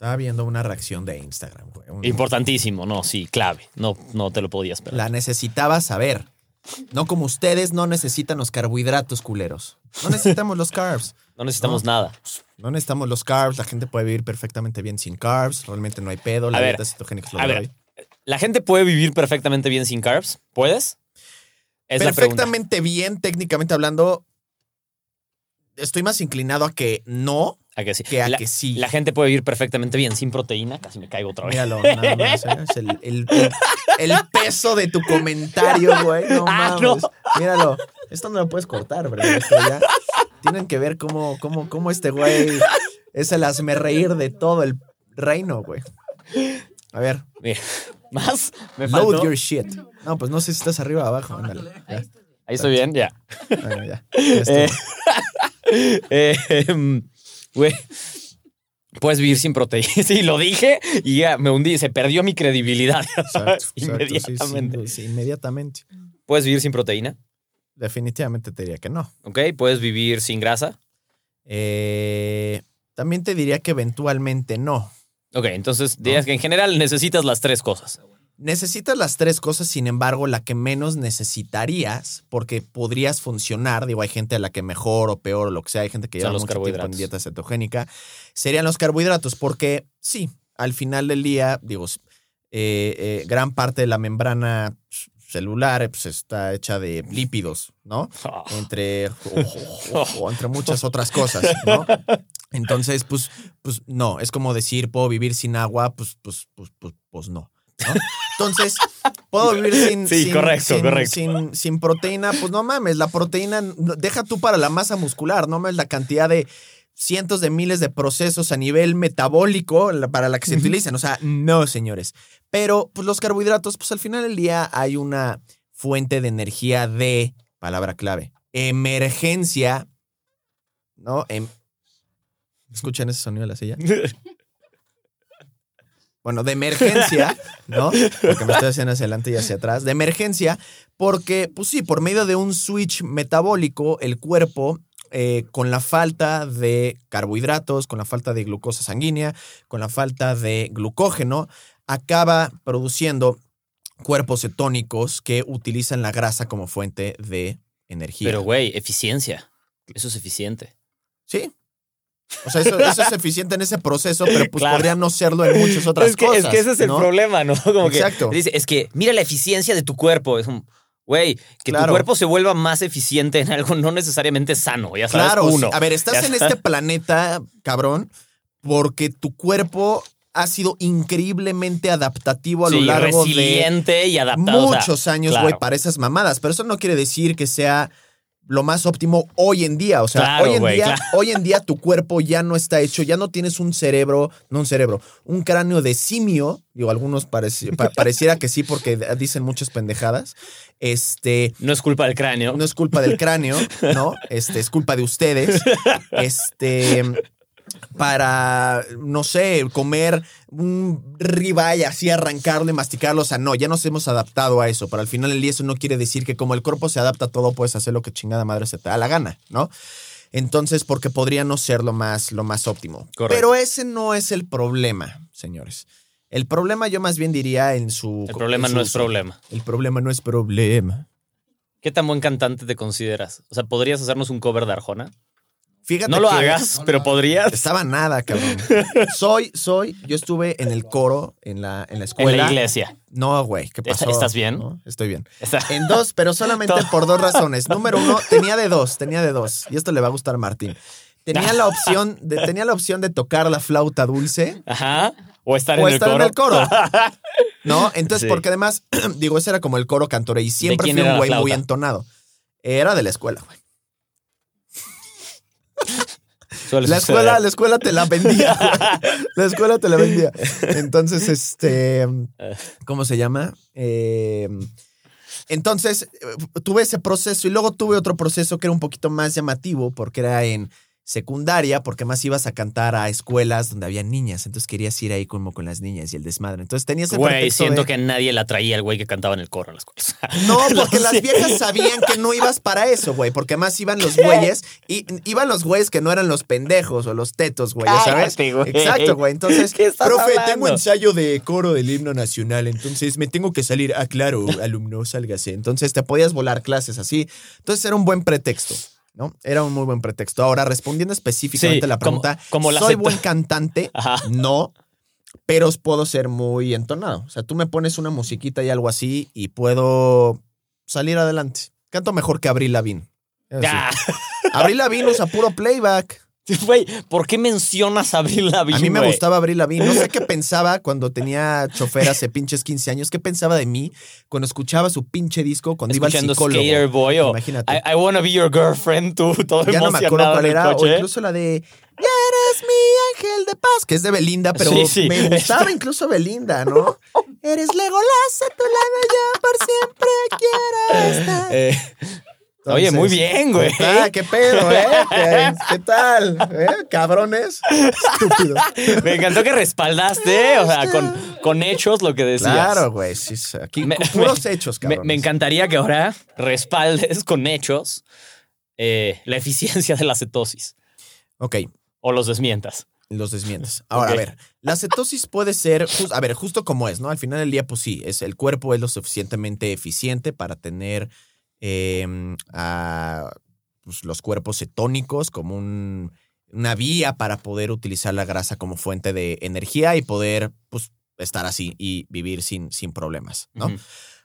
Estaba viendo una reacción de Instagram, güey. Un- Importantísimo, no, sí, clave. No, no te lo podías esperar. La necesitaba saber. No como ustedes no necesitan los carbohidratos culeros. No necesitamos los carbs. No necesitamos No. nada. No necesitamos los carbs. La gente puede vivir perfectamente bien sin carbs. Realmente no hay pedo. La A ver, dieta cetogénica es lo a de ver, hoy. ¿La gente puede vivir perfectamente bien sin carbs? ¿Puedes? Es. Perfectamente bien, técnicamente hablando. Estoy más inclinado a que no ¿A que sí? que a la, que sí. la gente puede vivir perfectamente bien sin proteína. Casi me caigo otra vez. Míralo, nada más, ¿eh? Es el, el- peso de tu comentario, güey. No Ah, mames. no. Míralo. Esto no lo puedes cortar, ya- Tienen que ver cómo, cómo, cómo este güey es el hazme reír de todo el reino, güey. A ver, Mira, más me load faltó. your shit. No, pues no sé si estás arriba o abajo. Ándale. Ahí estoy bien, ya. Bueno, ya. Ya. Eh, eh, em, Güey, puedes vivir sin proteína. Sí, lo dije y ya me hundí. Se perdió mi credibilidad. Exacto, exacto, sí, inmediatamente. sí, sí, inmediatamente. Puedes vivir sin proteína. Definitivamente te diría que no. ¿Ok? Puedes vivir sin grasa. Eh, también te diría que eventualmente no. Ok, entonces dirías que en general necesitas las tres cosas. Necesitas las tres cosas, sin embargo, la que menos necesitarías, porque podrías funcionar, digo, hay gente a la que mejor o peor o lo que sea, hay gente que lleva mucho tiempo en dieta cetogénica, serían los carbohidratos, porque sí, al final del día, digo, eh, eh, gran parte de la membrana celular pues, está hecha de lípidos, ¿no? Entre, entre muchas otras cosas, ¿no? Entonces, pues, pues no, es como decir, puedo vivir sin agua, pues, pues, pues, pues, pues no. ¿No? Entonces, puedo vivir sin, Sí, sin- correcto, sin- correcto. sin- sin proteína, pues no mames, la proteína, deja tú para la masa muscular, no mames la cantidad de cientos de miles de procesos a nivel metabólico para la que se utilizan. O sea, no, señores. Pero, pues los carbohidratos, pues al final del día hay una fuente de energía de, palabra clave, emergencia, ¿no? Em- ¿Escuchan ese sonido de la silla? Bueno, de emergencia, ¿no? Porque me estoy haciendo hacia adelante y hacia atrás. De emergencia, porque, pues sí, por medio de un switch metabólico, el cuerpo, eh, con la falta de carbohidratos, con la falta de glucosa sanguínea, con la falta de glucógeno, acaba produciendo cuerpos cetónicos que utilizan la grasa como fuente de energía. Pero, güey, eficiencia. Eso es eficiente. Sí. O sea, eso, eso es eficiente en ese proceso, pero pues Claro. podría no serlo en muchas otras es, que, cosas. es que ese es el problema, ¿no? Como Exacto. que dice, es que mira la eficiencia de tu cuerpo. Es un, güey, que tu cuerpo se vuelva más eficiente en algo no necesariamente sano, ya sabes, Claro, uno. a ver, estás en este planeta, cabrón, porque tu cuerpo ha sido increíblemente adaptativo a lo largo de resiliente y adaptado. o sea, muchos años, güey, claro. para esas mamadas. Pero eso no quiere decir que sea lo más óptimo hoy en día. O sea, Claro, hoy en día, claro. hoy en día tu cuerpo ya no está hecho, ya no tienes un cerebro, no un cerebro, un cráneo de simio. Digo, algunos pareci- pa- pareciera que sí, porque dicen muchas pendejadas. Este. No es culpa del cráneo. No es culpa del cráneo, ¿no? Este, es culpa de ustedes. Este, para, no sé, comer un ribeye así, arrancarlo y masticarlo. O sea, no, ya nos hemos adaptado a eso. Pero al final del día eso no quiere decir que como el cuerpo se adapta a todo, puedes hacer lo que chingada madre se te da la gana, ¿no? Entonces, porque podría no ser lo más, lo más óptimo. Correcto. Pero ese no es el problema, señores. El problema yo más bien diría en su... El problema su no es problema. El problema no es problema. ¿Qué tan buen cantante te consideras? O sea, ¿podrías hacernos un cover de Arjona? Fíjate No lo que hagas, pero podrías. Estaba nada, cabrón. Soy, soy, yo estuve en el coro en la, en la En escuela. la iglesia. No, güey, ¿qué pasó? ¿Estás bien? No, estoy bien. Está- En dos, pero solamente por dos razones. Número uno, tenía de dos, tenía de dos. Y esto le va a gustar a Martín. Tenía la opción de, tenía la opción de tocar la flauta dulce Ajá. O estar o en el coro. en el coro. ¿No? Entonces, Sí. porque además, digo, ese era como el coro cantoré y siempre fui un güey muy entonado. Era de la escuela, güey. Suele La suceder. escuela, la escuela te la vendía. La escuela te la vendía. Entonces, este, ¿cómo se llama? Eh, entonces, eh, tuve ese proceso y luego tuve otro proceso que era un poquito más llamativo porque era en secundaria, porque más ibas a cantar a escuelas donde había niñas. Entonces querías ir ahí como con las niñas y el desmadre. Entonces tenías el Güey, siento de- que nadie la traía el güey que cantaba en el coro a las cosas. No, porque No las sé. viejas sabían que no ibas para eso, güey. Porque más iban los güeyes y iban los güeyes que no eran los pendejos o los tetos, güey, ¿sabes? Güey. Exacto, güey. Entonces, ¿Qué estás profe, hablando? tengo ensayo de coro del himno nacional, entonces me tengo que salir. Ah, claro, alumno, sálgase. Entonces te podías volar clases así. Entonces era un buen pretexto. ¿No? Era un muy buen pretexto. Ahora, respondiendo específicamente Sí, a la pregunta, como la ¿soy acepta- buen cantante? Ajá. No, pero puedo ser muy entonado. O sea, tú me pones una musiquita y algo así y puedo salir adelante. Canto mejor que Abril Lavín. Ya. Abril Lavín usa puro playback. Güey, ¿por qué mencionas a Abril Lavigne? A mí me gustaba Abril Lavín. No sé qué pensaba cuando tenía chofer hace pinches 15 años. ¿Qué pensaba de mí cuando escuchaba su pinche disco cuando iba al Escuchando psicólogo? Skater Boy o Imagínate. I, I wanna be your girlfriend, tú todo ya no me acuerdo cuál era. O coche. incluso la de Ya eres mi ángel de paz, que es de Belinda, pero Sí, sí. me gustaba incluso Belinda, ¿no? eres Legolas, a tu lado yo por siempre quiero estar. Eh, Oye, muy bien, güey. Ah, qué pedo, ¿eh? ¿Qué, tal? ¿Eh? Cabrones. Estúpido. me encantó que respaldaste, o sea, con, con hechos lo que decías. Claro, güey. sí, aquí Me- puros me- hechos, cabrones. me encantaría que ahora respaldes con hechos eh, la eficiencia de la cetosis Ok, o los desmientas. los desmientes. Ahora, a ver, la cetosis puede ser, jus- a ver, justo como es, ¿no? Al final del día, pues sí, es, el cuerpo es lo suficientemente eficiente para tener eh, a, pues, los cuerpos cetónicos como un- una vía para poder utilizar la grasa como fuente de energía y poder, pues, estar así y vivir sin, sin problemas, ¿no?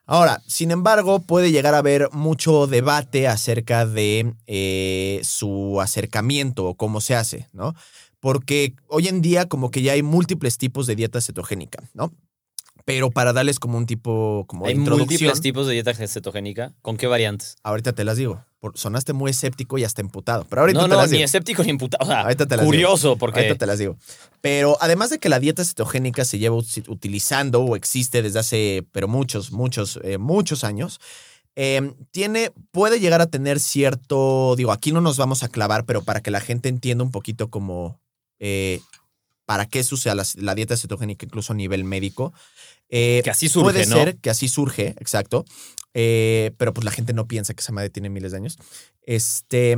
Ahora, sin embargo, puede llegar a haber mucho debate acerca de eh, su acercamiento o cómo se hace, ¿no? Porque hoy en día como que ya hay múltiples tipos de dieta cetogénica, ¿no? Pero para darles como un tipo como de Hay introducción, múltiples tipos de dieta cetogénica. ¿Con qué variantes? ahorita te las digo. Por- sonaste muy escéptico y hasta emputado, pero ahorita no, te no, las ni digo. escéptico ni imputado. O sea, Ahorita te las curioso, porque Ahorita te las digo. Pero además de que la dieta cetogénica se lleva utilizando o existe desde hace, pero muchos, muchos, eh, muchos años, eh, tiene, puede llegar a tener cierto, digo, aquí no nos vamos a clavar, pero para que la gente entienda un poquito como eh, para qué la, la dieta cetogénica incluso a nivel médico. Eh, que así surge, Puede ¿no? ser que así surge, exacto. Eh, pero pues la gente no piensa que esa madre tiene miles de años. Este,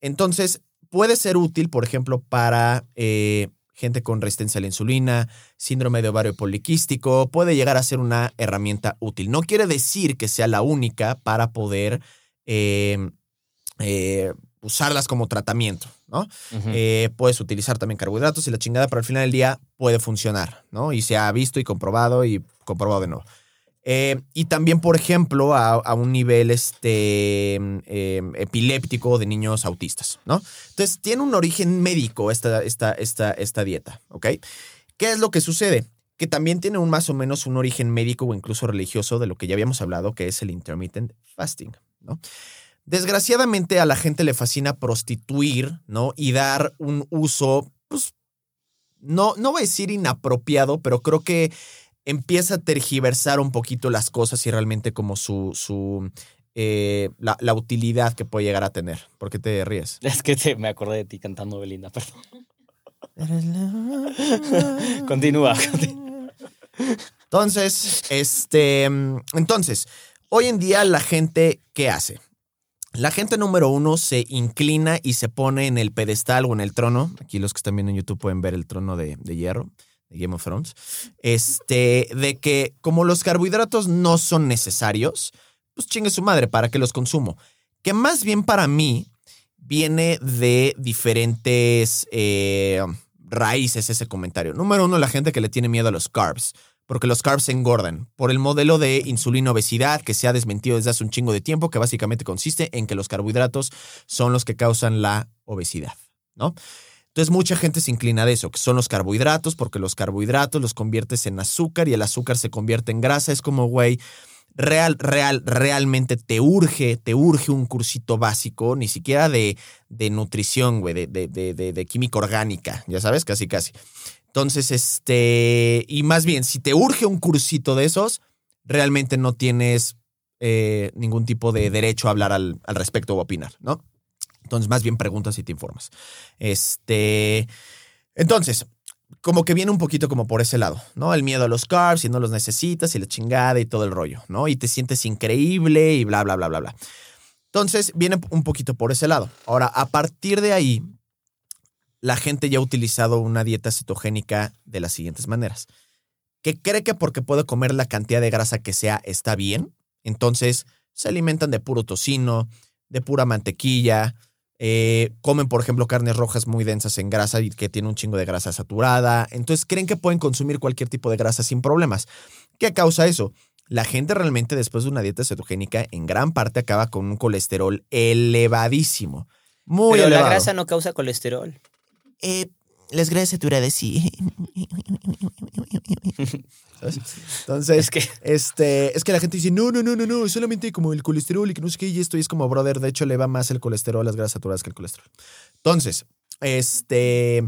entonces, puede ser útil, por ejemplo, para eh, gente con resistencia a la insulina, síndrome de ovario poliquístico. Puede llegar a ser una herramienta útil. No quiere decir que sea la única para poder eh, eh, usarlas como tratamiento, ¿no? Eh, puedes utilizar también carbohidratos y la chingada, pero al final del día puede funcionar, ¿no? Y se ha visto y comprobado y comprobado de nuevo. Eh, y también, por ejemplo, a, a un nivel este, eh, epiléptico de niños autistas, ¿no? Entonces, tiene un origen médico esta, esta, esta, esta dieta, ¿ok? ¿Qué es lo que sucede? Que también tiene un más o menos un origen médico o incluso religioso de lo que ya habíamos hablado, que es el intermittent fasting, ¿no? Desgraciadamente a la gente le fascina prostituir, ¿no? Y dar un uso, pues, no, no voy a decir inapropiado, pero creo que empieza a tergiversar un poquito las cosas y realmente como su, su eh, la, la utilidad que puede llegar a tener. ¿Por qué te ríes? Es que te- me acordé de ti cantando Belinda, perdón. Continúa. continúa. Entonces, este, entonces, hoy en día la gente, ¿qué hace? La gente número uno se inclina y se pone en el pedestal o en el trono. Aquí los que están viendo en YouTube pueden ver el trono de, hierro de Game of Thrones. Este, de que como los carbohidratos no son necesarios, pues chingue su madre, ¿para qué los consumo? Que más bien para mí viene de diferentes eh, raíces ese comentario. Número uno, la gente que le tiene miedo a los carbs, porque los carbs engordan, por el modelo de insulina obesidad que se ha desmentido desde hace un chingo de tiempo, que básicamente consiste en que los carbohidratos son los que causan la obesidad, ¿no? Entonces mucha gente se inclina de eso, que son los carbohidratos, porque los carbohidratos los conviertes en azúcar y el azúcar se convierte en grasa. Es como, güey, real, real, realmente te urge, te urge un cursito básico, ni siquiera de, de nutrición, güey, de, de, de, de química orgánica, ya sabes, casi, casi. Entonces, este, y más bien, si te urge un cursito de esos, realmente no tienes eh, ningún tipo de derecho a hablar al, al respecto o opinar, ¿no? Entonces, más bien preguntas y te informas. Este. Entonces, como que viene un poquito como por ese lado, ¿no? El miedo a los carbs y no los necesitas y la chingada y todo el rollo, ¿no? Y te sientes increíble y bla, bla, bla, bla, bla. Entonces, viene un poquito por ese lado. Ahora, a partir de ahí, la gente ya ha utilizado una dieta cetogénica de las siguientes maneras. Que cree que porque puede comer la cantidad de grasa que sea está bien. Entonces, se alimentan de puro tocino, de pura mantequilla, eh, comen, por ejemplo, carnes rojas muy densas en grasa y que tienen un chingo de grasa saturada. Entonces creen que pueden consumir cualquier tipo de grasa sin problemas. ¿Qué causa eso? La gente realmente después de una dieta cetogénica en gran parte acaba con un colesterol elevadísimo. Muy Pero elevado. la grasa no causa colesterol. Eh, las grasas saturadas sí. ¿Sabes? Entonces, Es que este, es que la gente dice, no, no, no, no, no, solamente como el colesterol y que no sé qué, y esto y es como, brother, de hecho le va más el colesterol a las grasas saturadas que el colesterol. Entonces, este,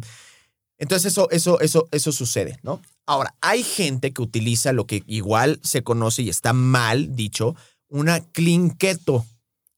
entonces eso, eso, eso, eso sucede, ¿no? Ahora, hay gente que utiliza lo que igual se conoce y está mal dicho, una clean keto,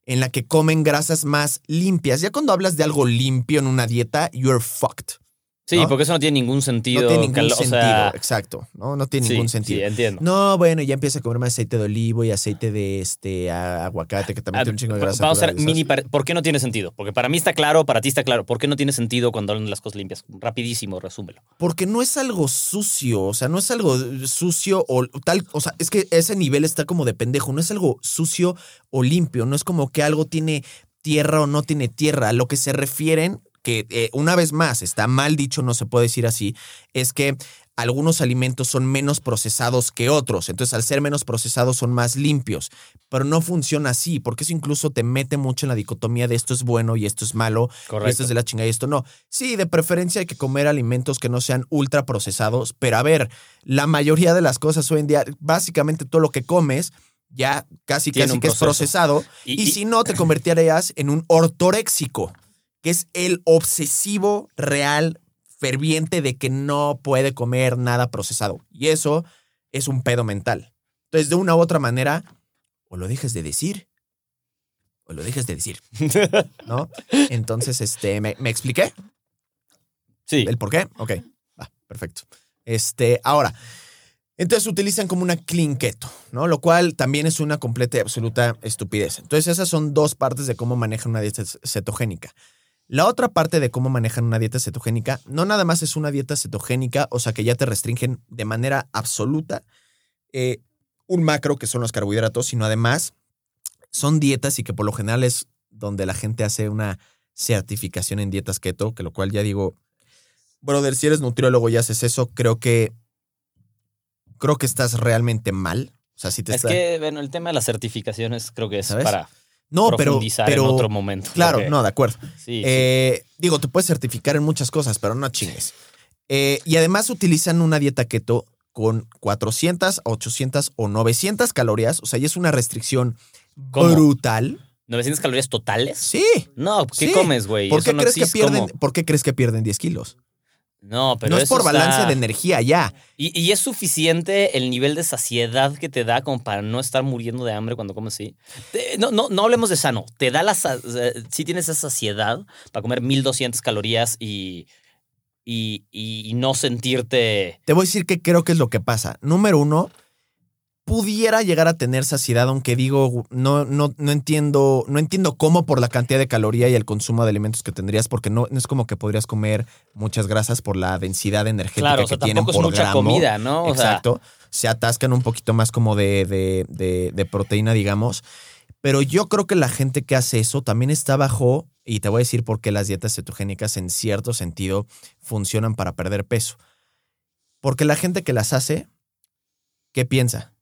en la que comen grasas más limpias. Ya cuando hablas de algo limpio en una dieta, you're fucked. Sí, ¿no? porque eso no tiene ningún sentido. No tiene ningún o sentido, sea, exacto, ¿no? No tiene sí, ningún sí, sentido. entiendo. No, bueno, ya empieza a comer más aceite de olivo y aceite de este a- aguacate, que también Ah, tiene un chingo de grasa. Vamos a hacer mini. ¿Por qué no tiene sentido? Porque para mí está claro, para ti está claro. ¿Por qué no tiene sentido cuando hablan de las cosas limpias? Rapidísimo, resúmelo. Porque no es algo sucio, o sea, no es algo sucio o tal, o sea, es que ese nivel está como de pendejo, no es algo sucio o limpio, no es como que algo tiene tierra o no tiene tierra. A lo que se refieren, que eh, una vez más está mal dicho, no se puede decir así, es que algunos alimentos son menos procesados que otros. Entonces, al ser menos procesados, son más limpios. Pero no funciona así, porque eso incluso te mete mucho en la dicotomía de esto es bueno y esto es malo, y esto es de la chingada y esto no. Sí, de preferencia hay que comer alimentos que no sean ultra procesados, pero a ver, la mayoría de las cosas hoy en día, básicamente todo lo que comes, ya casi Tiene casi que es procesado. Y- Y, y- si no, te convertirías en un ortoréxico, que es el obsesivo real, ferviente de que no puede comer nada procesado. Y eso es un pedo mental. Entonces, de una u otra manera, o lo dejes de decir, o lo dejes de decir, ¿no? Entonces, este, ¿me, me expliqué? Sí. ¿El por qué? Ok, va, perfecto. Este, ahora, entonces utilizan como una clean keto, ¿no? Lo cual también es una completa y absoluta estupidez. Entonces, esas son dos partes de cómo manejan una dieta cetogénica. La otra parte de cómo manejan una dieta cetogénica, no nada más es una dieta cetogénica, o sea que ya te restringen de manera absoluta eh, un macro que son los carbohidratos, sino además son dietas y que por lo general es donde la gente hace una certificación en dietas keto, que lo cual ya digo, brother, si eres nutriólogo y haces eso, creo que creo que estás realmente mal. O sea, si te Es está- que, bueno, el tema de las certificaciones creo que es ¿Sabes? para no, pero, profundizar pero en otro momento. claro, porque- no, de acuerdo. Sí, sí. Eh, digo, te puedes certificar en muchas cosas, pero no chingues. Eh, y además utilizan una dieta keto con 400, 800 o 900 calorías. O sea, ya es una restricción ¿Cómo? brutal. ¿900 calorías totales? Sí. No, ¿qué Sí. comes, güey? ¿Por qué, Eso no crees que. ¿Por qué crees que pierden 10 kilos? No, pero no es por balance está- de energía ya. Y, y es suficiente el nivel de saciedad que te da como para no estar muriendo de hambre cuando comes así. No, no, no hablemos de sano. Te da la. sa- Sí tienes esa saciedad para comer 1200 calorías y, y, y- y no sentirte. Te voy a decir que creo que es lo que pasa. Número uno, pudiera llegar a tener saciedad, aunque digo, no, no, no entiendo, no entiendo cómo por la cantidad de caloría y el consumo de alimentos que tendrías, porque no, no es como que podrías comer muchas grasas por la densidad energética Claro, o que tienen es por mucha gramo. comida, ¿no? O sea, Exacto. Se atascan un poquito más como de, de, de- de proteína, digamos. Pero yo creo que la gente que hace eso también está bajo Y te voy a decir por qué las dietas cetogénicas en cierto sentido funcionan para perder peso. Porque la gente que las hace, ¿qué piensa?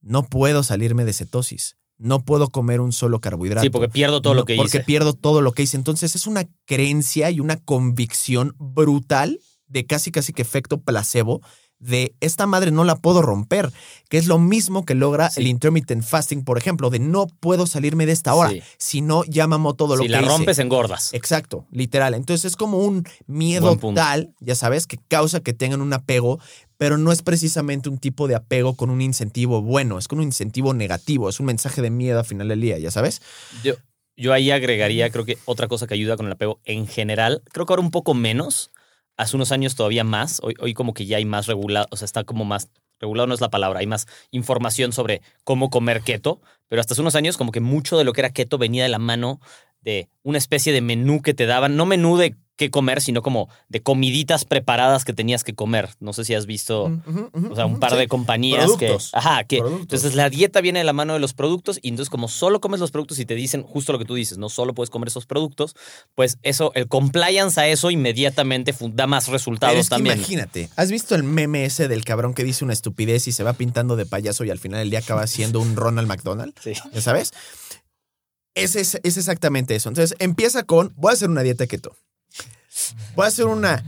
No puedo salirme de cetosis. No puedo comer un solo carbohidrato. Sí, porque pierdo todo No, lo que Porque hice. pierdo todo lo que hice. Entonces es una creencia y una convicción brutal de casi casi que efecto placebo de esta madre no la puedo romper, que es lo mismo que logra Sí. el intermittent fasting, por ejemplo, de no puedo salirme de esta hora, Sí. si no ya mamó todo lo Si que la hice. rompes, engordas. Exacto, literal. Entonces es como un miedo tal, ya sabes, que causa que tengan un apego, pero no es precisamente un tipo de apego con un incentivo bueno, es con un incentivo negativo, es un mensaje de miedo al final del día, ya sabes. Yo, yo ahí agregaría, creo que otra cosa que ayuda con el apego en general, creo que ahora un poco menos, hace unos años todavía más, hoy, hoy como que ya hay más regulado, o sea, está como más, regulado no es la palabra, hay más información sobre cómo comer keto, pero hasta hace unos años como que mucho de lo que era keto venía de la mano de una especie de menú que te daban, no menú de qué comer, sino como de comiditas preparadas que tenías que comer. No sé si has visto... O sea, un par sí. de compañías Productos. que. Ajá, que. Productos. Entonces la dieta viene de la mano de los productos y entonces, como solo comes los productos y te dicen justo lo que tú dices, no solo puedes comer esos productos, pues eso, el compliance a eso inmediatamente da más resultados Pero es que también. imagínate, ¿has visto el meme ese del cabrón que dice una estupidez y se va pintando de payaso y al final del día acaba siendo un Ronald McDonald? Sí. ¿Ya sabes? Es, es, es exactamente eso. Entonces empieza con, voy a hacer una dieta keto. Voy a hacer una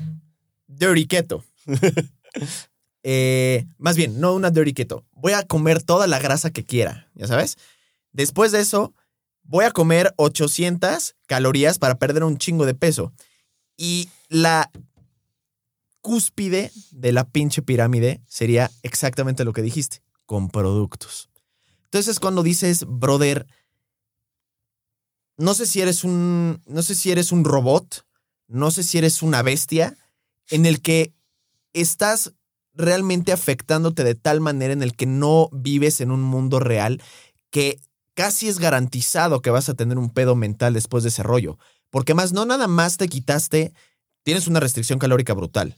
dirty keto. Eh, más bien, no una dirty keto. Voy a comer toda la grasa que quiera, ¿ya sabes? Después de eso, voy a comer 800 calorías para perder un chingo de peso. Y la cúspide de la pinche pirámide sería exactamente lo que dijiste, con productos. Entonces cuando dices, brother, no sé si eres un, no sé si eres un robot, no sé si eres una bestia, en el que estás realmente afectándote de tal manera en el que no vives en un mundo real que casi es garantizado que vas a tener un pedo mental después de ese rollo. Porque más no nada más te quitaste, tienes una restricción calórica brutal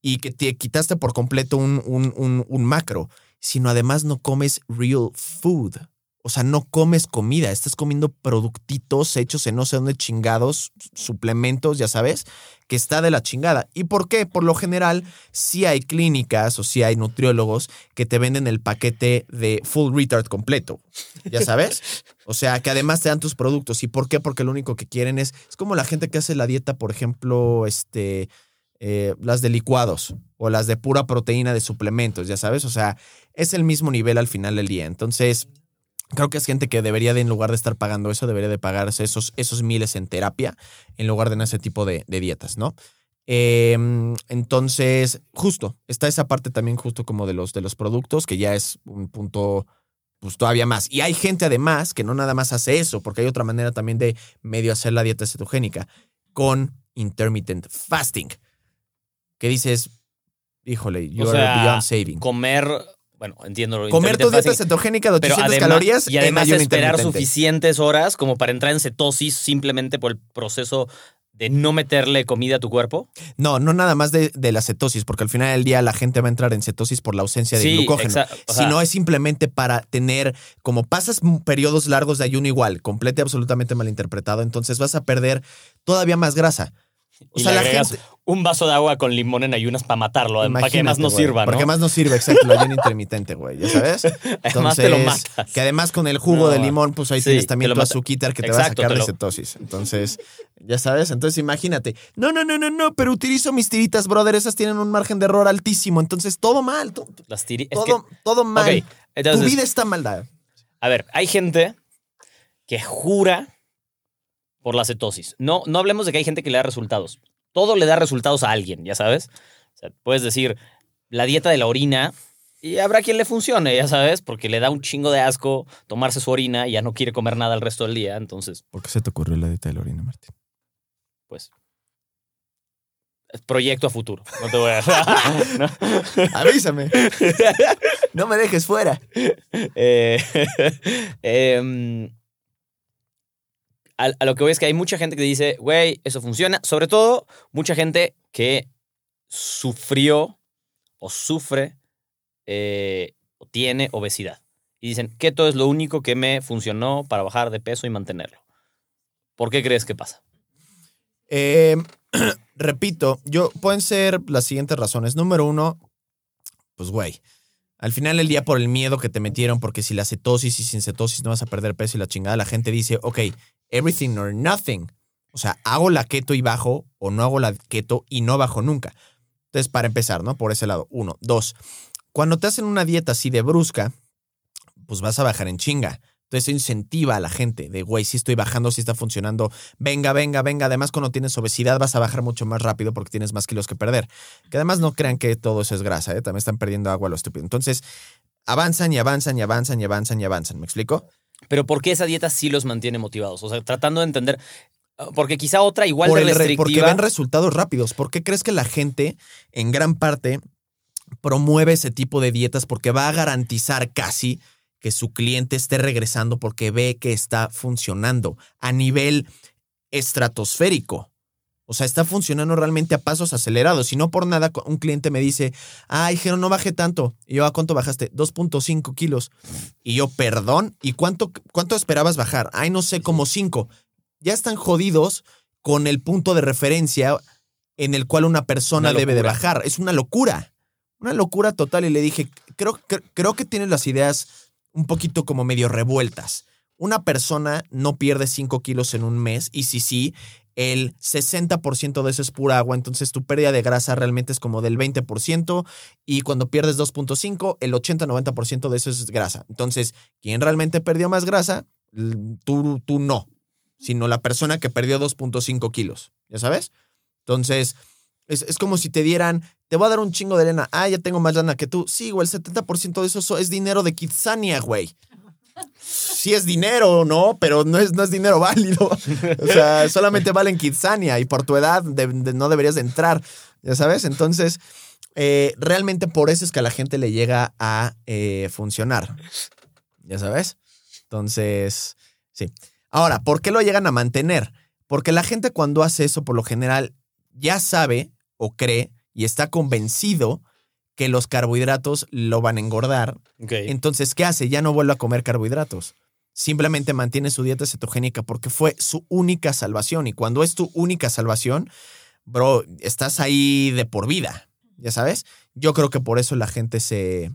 y que te quitaste por completo un, un- un- un macro, sino además no comes real food. O sea, no comes comida, estás comiendo productitos hechos en no sé dónde chingados, suplementos, ya sabes, que está de la chingada. ¿Y por qué? Por lo general, sí hay clínicas o sí hay nutriólogos que te venden el paquete de full retard completo, ya sabes. O sea, que además te dan tus productos. ¿Y por qué? Porque lo único que quieren es, es como la gente que hace la dieta, por ejemplo, este, eh, las de licuados o las de pura proteína de suplementos, ya sabes. O sea, es el mismo nivel al final del día. Entonces, creo que es gente que debería de, en lugar de estar pagando eso, debería de pagarse esos, esos miles en terapia en lugar de en ese tipo de, de dietas, ¿no? Eh, entonces, justo, está esa parte también justo como de los, de los productos, que ya es un punto pues todavía más. Y hay gente además que no nada más hace eso, porque hay otra manera también de medio hacer la dieta cetogénica con intermittent fasting, que dices, híjole, you O are sea, beyond saving. Comer, bueno, entiendo lo Comer tu dieta cetogénica de pero 800 además- calorías y además en esperar suficientes horas como para entrar en cetosis simplemente por el proceso de no meterle comida a tu cuerpo. No, no nada más de, de la cetosis, porque al final del día la gente va a entrar en cetosis por la ausencia de Sí, glucógeno. o sea- sino es simplemente para tener, como pasas periodos largos de ayuno igual, completo y absolutamente malinterpretado, entonces vas a perder todavía más grasa. O y sea, le la agregas gente- un vaso de agua con limón en ayunas para matarlo, para que más no sirva, Para ¿no? que más no sirve, exacto, el ayuno intermitente, güey, ¿ya sabes? Además te lo matas. Que además con el jugo No, de limón, pues ahí sí, tienes también tu azuquitar que te va a Exacto, sacar de lo- cetosis. Entonces, ya sabes, entonces imagínate. No, no, no, no, no, pero utilizo mis tiritas, brother, esas tienen un margen de error altísimo, entonces todo mal, to- Las tiri- es todo, todo mal. que- ok, entonces, tu vida está maldad. a ver, hay gente que jura por la cetosis. No, no hablemos de que hay gente que le da resultados. Todo le da resultados a alguien, ya sabes. O sea, puedes decir la dieta de la orina y habrá quien le funcione, ya sabes, porque le da un chingo de asco tomarse su orina y ya no quiere comer nada el resto del día. Entonces, ¿Por qué se te ocurrió la dieta de la orina, Martín? pues. es Proyecto a futuro. No te voy a. ¿no? Avísame. no me dejes fuera. Eh, em, a, lo que voy es que hay mucha gente que dice, güey, eso funciona. Sobre todo, mucha gente que sufrió o sufre eh, o tiene obesidad. Y dicen, keto es lo único que me funcionó para bajar de peso y mantenerlo. ¿Por qué crees que pasa? Eh, repito, yo pueden ser las siguientes razones. Número uno, pues güey, al final del día por el miedo que te metieron, porque si la cetosis y sin cetosis no vas a perder peso y la chingada, la gente dice, ok, everything or nothing. O sea, hago la keto y bajo o no hago la keto y no bajo nunca. Entonces, para empezar, ¿no? Por ese lado. Uno. Dos. Cuando te hacen una dieta así de brusca, pues vas a bajar en chinga. Entonces incentiva a la gente de, güey, si estoy bajando, si está funcionando, venga, venga, venga. Además, cuando tienes obesidad vas a bajar mucho más rápido porque tienes más kilos que perder. Que además no crean que todo eso es grasa, ¿eh? también están perdiendo agua lo estúpido. Entonces, avanzan y avanzan y avanzan y avanzan y avanzan. ¿Me explico? Pero ¿por qué esa dieta sí los mantiene motivados? O sea, tratando de entender, porque quizá otra igual Por de restrictiva. porque ven resultados rápidos. ¿Por qué crees que la gente, en gran parte, promueve ese tipo de dietas? Porque va a garantizar casi que su cliente esté regresando porque ve que está funcionando a nivel estratosférico. O sea, está funcionando realmente a pasos acelerados. Y no por nada, un cliente me dice, ay, Jero, no bajé tanto. Y yo, ¿a cuánto bajaste? 2.5 kilos. Y yo, perdón, ¿y cuánto, cuánto esperabas bajar? Ay, no sé, como 5. Ya están jodidos con el punto de referencia en el cual una persona Una debe de bajar. Es una locura. Una locura total. Y le dije, creo, cre- creo que tienes las ideas un poquito como medio revueltas. Una persona no pierde 5 kilos en un mes y si sí, el 60% de eso es pura agua, entonces tu pérdida de grasa realmente es como del 20% y cuando pierdes 2.5, el 80-90% de eso es grasa. Entonces, ¿quién realmente perdió más grasa? Tú, tú no, sino la persona que perdió 2.5 kilos, ¿ya sabes? Entonces, es, es como si te dieran, te voy a dar un chingo de lana, ah, ya tengo más lana que tú. Sí, güey, el 70% de eso so- es dinero de Kitsania, güey. Sí es dinero, ¿no? Pero no es, no es dinero válido. O sea, solamente vale en Kitsania y por tu edad no deberías de entrar, ¿ya sabes? Entonces, eh, realmente por eso es que a la gente le llega a eh, funcionar, ¿ya sabes? Entonces, sí. Ahora, ¿por qué lo llegan a mantener? Porque la gente cuando hace eso, por lo general, ya sabe o cree y está convencido que los carbohidratos lo van a engordar entonces, ¿qué hace? Ya no vuelve a comer carbohidratos. Simplemente mantiene su dieta cetogénica porque fue su única salvación. Y cuando es tu única salvación, bro, estás ahí de por vida. ¿Ya sabes? Yo creo que por eso la gente se,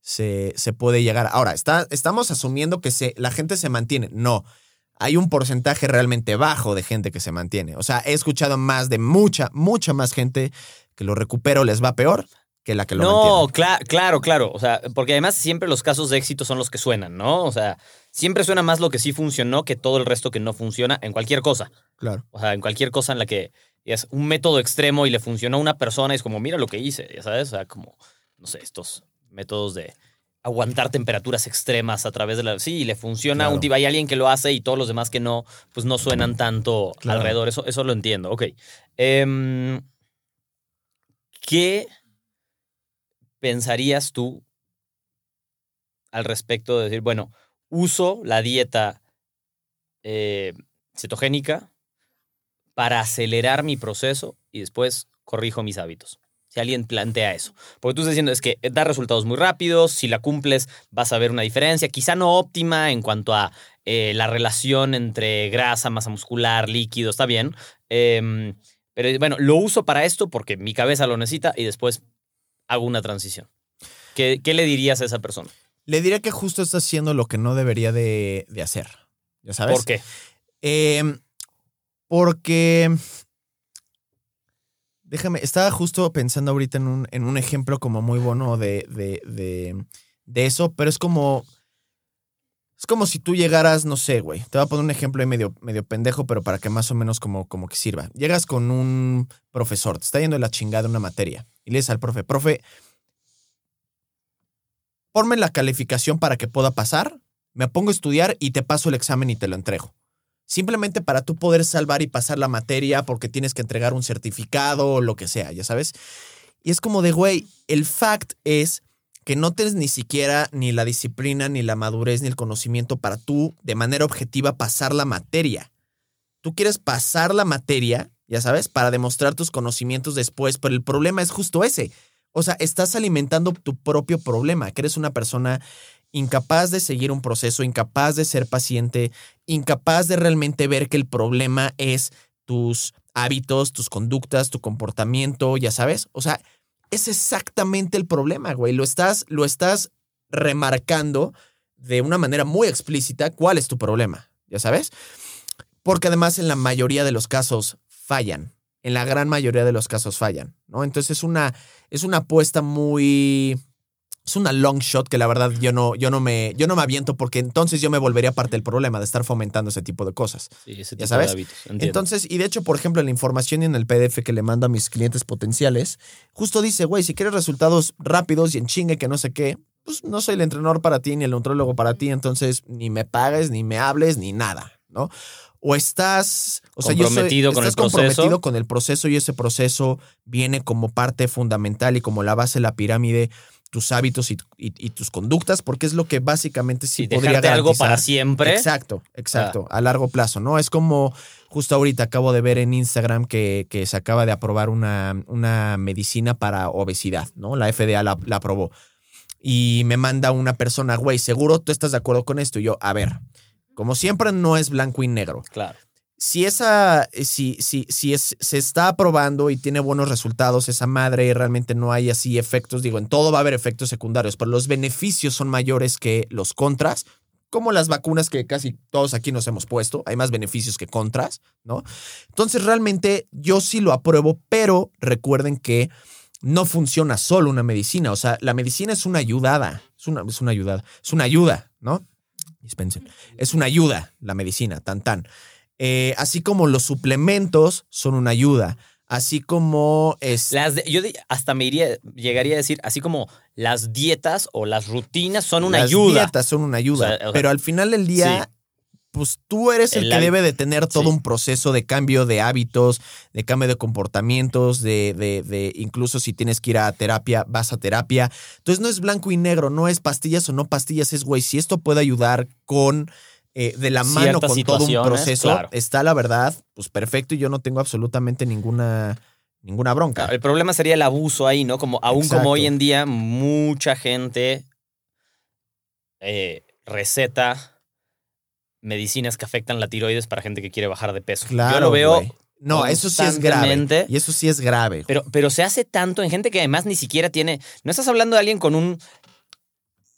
se, se puede llegar. Ahora, está, estamos asumiendo que se, la gente se mantiene. No. Hay un porcentaje realmente bajo de gente que se mantiene. O sea, he escuchado más de mucha, mucha más gente que lo recupero les va peor que la que lo No, cla- claro, claro. O sea, porque además siempre los casos de éxito son los que suenan, ¿no? O sea, siempre suena más lo que sí funcionó que todo el resto que no funciona en cualquier cosa. Claro. O sea, en cualquier cosa en la que es un método extremo y le funcionó a una persona y es como, mira lo que hice, ya sabes, o sea, como, no sé, estos métodos de aguantar temperaturas extremas a través de la... Sí, le funciona a un tipo, hay alguien que lo hace y todos los demás que no, pues no suenan tanto Claro. alrededor, eso, eso lo entiendo, ok. Em, ¿Qué pensarías tú al respecto de decir, bueno, uso la dieta eh, cetogénica para acelerar mi proceso y después corrijo mis hábitos. Si alguien plantea eso. Porque tú estás diciendo es que da resultados muy rápidos, si la cumples vas a ver una diferencia, quizá no óptima en cuanto a eh, la relación entre grasa, masa muscular, líquido, está bien. Em, pero bueno, lo uso para esto porque mi cabeza lo necesita y después hago una transición. ¿Qué, qué le dirías a esa persona? Le diré que justo está haciendo lo que no debería de, de hacer. ¿Ya sabes? ¿Por qué? Eh, porque. Déjame, estaba justo pensando ahorita en un, en un ejemplo como muy bueno de, de, de, de eso, pero es como. Es como si tú llegaras, no sé, güey. Te voy a poner un ejemplo ahí medio, medio pendejo, pero para que más o menos como, como que sirva. Llegas con un profesor, te está yendo la chingada una materia, y le dices al profe, profe, ponme la calificación para que pueda pasar, me pongo a estudiar y te paso el examen y te lo entrego. Simplemente para tú poder salvar y pasar la materia porque tienes que entregar un certificado o lo que sea, ya sabes. Y es como de, güey, el fact es que no tienes ni siquiera ni la disciplina, ni la madurez, ni el conocimiento para tú, de manera objetiva, pasar la materia. Tú quieres pasar la materia, ya sabes, para demostrar tus conocimientos después, pero el problema es justo ese. O sea, estás alimentando tu propio problema, que eres una persona incapaz de seguir un proceso, incapaz de ser paciente, incapaz de realmente ver que el problema es tus hábitos, tus conductas, tu comportamiento, ya sabes. O sea, es exactamente el problema, güey. Lo estás, lo estás remarcando de una manera muy explícita cuál es tu problema, ya sabes. Porque además en la mayoría de los casos fallan. En la gran mayoría de los casos fallan, ¿no? Entonces es una, es una apuesta muy es una long shot que la verdad yo no, yo no me, yo no me aviento porque entonces yo me volvería parte del problema de estar fomentando ese tipo de cosas. Sí, ese ¿Ya tipo sabes? de hábitos. Entonces, y de hecho, por ejemplo, en la información y en el PDF que le mando a mis clientes potenciales, justo dice, güey, si quieres resultados rápidos y en chingue que no sé qué, pues no soy el entrenador para ti ni el ontrólogo para ti, entonces ni me pagues, ni me hables, ni nada, ¿no? O estás, o sea, yo soy- Comprometido con el estás proceso. comprometido con el proceso y ese proceso viene como parte fundamental y como la base de la pirámide tus hábitos y, y- y tus conductas, porque es lo que básicamente sí, Sí, podría dejarte algo garantizar. para siempre. Exacto, exacto, a largo plazo, ¿no? Es como justo ahorita acabo de ver en Instagram que, que se acaba de aprobar una, una medicina para obesidad, ¿no? La FDA la, la aprobó. Y me manda una persona, güey, seguro tú estás de acuerdo con esto. Y yo, a ver, como siempre no es blanco y negro. Claro. Si esa, si, si, si es, se está aprobando y tiene buenos resultados esa madre y realmente no hay así efectos, digo, en todo va a haber efectos secundarios, pero los beneficios son mayores que los contras, como las vacunas que casi todos aquí nos hemos puesto, hay más beneficios que contras, ¿no? Entonces realmente yo sí lo apruebo, pero recuerden que no funciona solo una medicina, o sea, la medicina es una ayudada, es una, es una ayudada, es una ayuda, ¿no? Dispensen, es una ayuda la medicina, tan tan. Eh, así como los suplementos son una ayuda, así como es, Las de- yo hasta me iría, llegaría a decir, así como las dietas o las rutinas son una las ayuda. dietas son una ayuda, O sea, o sea, pero al final del día, pues tú eres el, El que hábito. debe de tener todo Sí. un proceso de cambio de hábitos, de cambio de comportamientos, de, de, de incluso si tienes que ir a terapia, vas a terapia. Entonces no es blanco y negro, no es pastillas o no pastillas, es güey, si esto puede ayudar con eh, de la mano con todo un proceso, claro. está la verdad, pues perfecto y yo no tengo absolutamente ninguna ninguna bronca. El problema sería el abuso ahí, ¿no? Como aún Exacto. como hoy en día mucha gente eh, receta medicinas que afectan la tiroides para gente que quiere bajar de peso. Claro, Yo lo veo. No, eso sí es grave. Y eso sí es grave. pero, pero se hace tanto en gente que además ni siquiera tiene. No estás hablando de alguien con un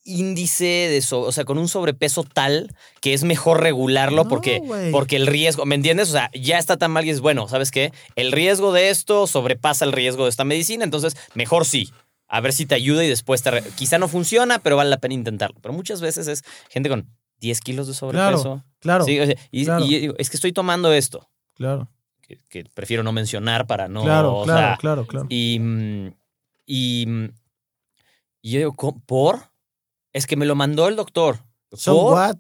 índice de so- o sea, con un sobrepeso tal que es mejor regularlo No, porque, porque el riesgo, ¿me entiendes? O sea, ya está tan mal y es bueno, ¿sabes qué? El riesgo de esto sobrepasa el riesgo de esta medicina, entonces mejor sí. A ver si te ayuda y después te... Quizá no funciona, pero vale la pena intentarlo. Pero muchas veces es gente con 10 kilos de sobrepeso. Claro, Sí, o sea, y, claro. y digo, es que estoy tomando esto, claro, que, que prefiero no mencionar para no... claro, o claro, sea, claro, claro. y, y, y yo digo, ¿co- ¿por? Es que me lo mandó el doctor. So ¿Por? what?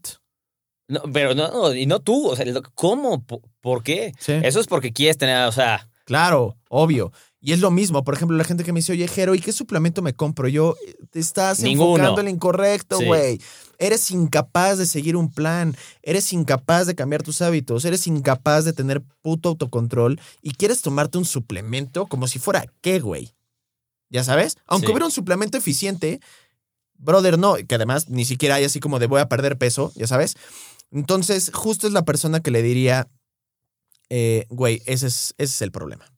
No, pero no, no, y no tú. O sea, ¿cómo? ¿Por, qué? Sí. Eso es porque quieres tener, o sea, Claro, obvio. Y es lo mismo, por ejemplo, la gente que me dice, oye, Jero, ¿y qué suplemento me compro? Yo, eh, te estás Ninguno. enfocando en lo incorrecto, Sí. güey. Eres incapaz de seguir un plan, eres incapaz de cambiar tus hábitos, eres incapaz de tener puto autocontrol y quieres tomarte un suplemento como si fuera qué, güey. ¿Ya sabes? Aunque Sí. hubiera un suplemento eficiente, brother, no, que además ni siquiera hay así como de voy a perder peso, ¿ya sabes? Entonces, justo es la persona que le diría, eh, güey, ese es, es el problema.